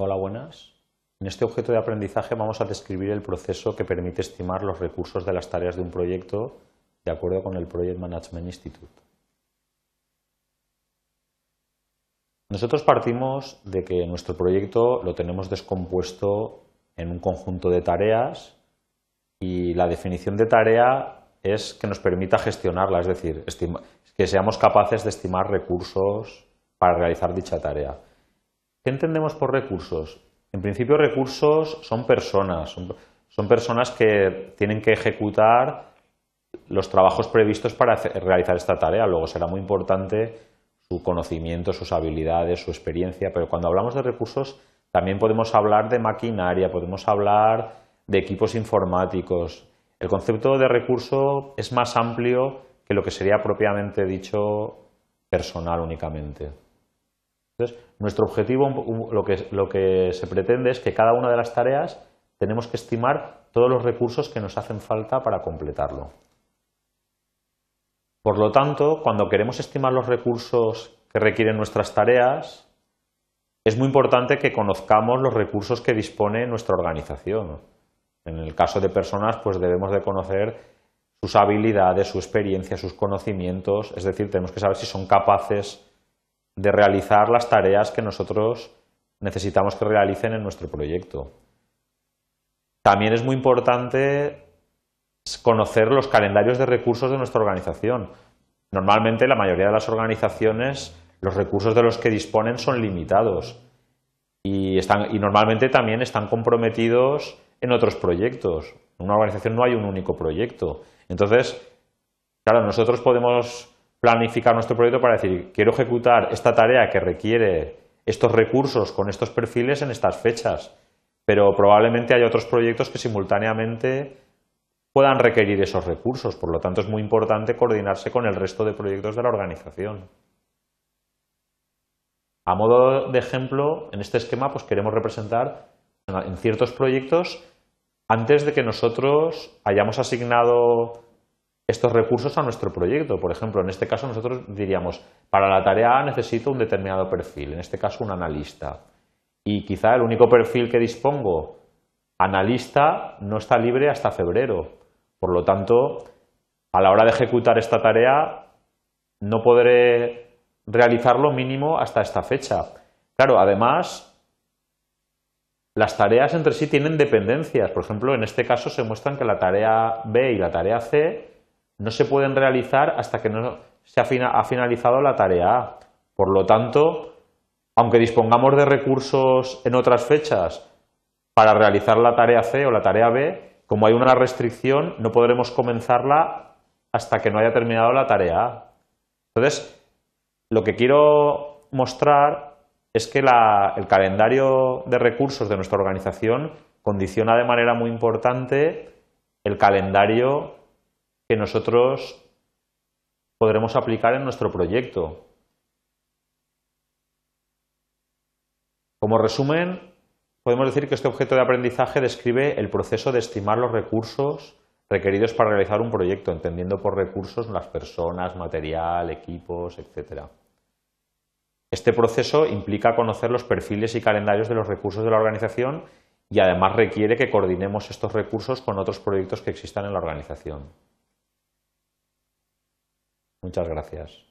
Hola, buenas. En este objeto de aprendizaje vamos a describir el proceso que permite estimar los recursos de las tareas de un proyecto de acuerdo con el Project Management Institute. Nosotros partimos de que nuestro proyecto lo tenemos descompuesto en un conjunto de tareas y la definición de tarea es que nos permita gestionarla, es decir, que seamos capaces de estimar recursos para realizar dicha tarea. ¿Qué entendemos por recursos? En principio recursos son personas, son, personas que tienen que ejecutar los trabajos previstos para realizar esta tarea. Luego será muy importante su conocimiento, sus habilidades, su experiencia, pero cuando hablamos de recursos también podemos hablar de maquinaria, podemos hablar de equipos informáticos. El concepto de recurso es más amplio que lo que sería propiamente dicho personal únicamente. Entonces, nuestro objetivo, lo que, lo que se pretende es que cada una de las tareas tenemos que estimar todos los recursos que nos hacen falta para completarlo. Por lo tanto, cuando queremos estimar los recursos que requieren nuestras tareas, es muy importante que conozcamos los recursos que dispone nuestra organización. En el caso de personas, pues debemos de conocer sus habilidades, su experiencia, sus conocimientos, es decir, tenemos que saber si son capaces de realizar las tareas que nosotros necesitamos que realicen en nuestro proyecto. También es muy importante conocer los calendarios de recursos de nuestra organización. Normalmente la mayoría de las organizaciones los recursos de los que disponen son limitados y, están, y normalmente también están comprometidos en otros proyectos. En una organización no hay un único proyecto. Entonces, claro, nosotros podemos planificar nuestro proyecto para decir, quiero ejecutar esta tarea que requiere estos recursos con estos perfiles en estas fechas, pero probablemente hay otros proyectos que simultáneamente puedan requerir esos recursos, por lo tanto es muy importante coordinarse con el resto de proyectos de la organización. A modo de ejemplo, en este esquema pues queremos representar en ciertos proyectos antes de que nosotros hayamos asignado estos recursos a nuestro proyecto. Por ejemplo, en este caso nosotros diríamos, para la tarea necesito un determinado perfil, en este caso un analista. Y quizá el único perfil que dispongo, analista, no está libre hasta febrero. Por lo tanto, a la hora de ejecutar esta tarea, no podré realizarlo mínimo hasta esta fecha. Claro, además, las tareas entre sí tienen dependencias. Por ejemplo, en este caso se muestran que la tarea B y la tarea C no se pueden realizar hasta que no se ha finalizado la tarea A. Por lo tanto, aunque dispongamos de recursos en otras fechas para realizar la tarea C o la tarea B, como hay una restricción, no podremos comenzarla hasta que no haya terminado la tarea A. Entonces, lo que quiero mostrar es que el calendario de recursos de nuestra organización condiciona de manera muy importante el calendario que nosotros podremos aplicar en nuestro proyecto. Como resumen, podemos decir que este objeto de aprendizaje describe el proceso de estimar los recursos requeridos para realizar un proyecto, entendiendo por recursos las personas, material, equipos, etc. Este proceso implica conocer los perfiles y calendarios de los recursos de la organización y además requiere que coordinemos estos recursos con otros proyectos que existan en la organización. Muchas gracias.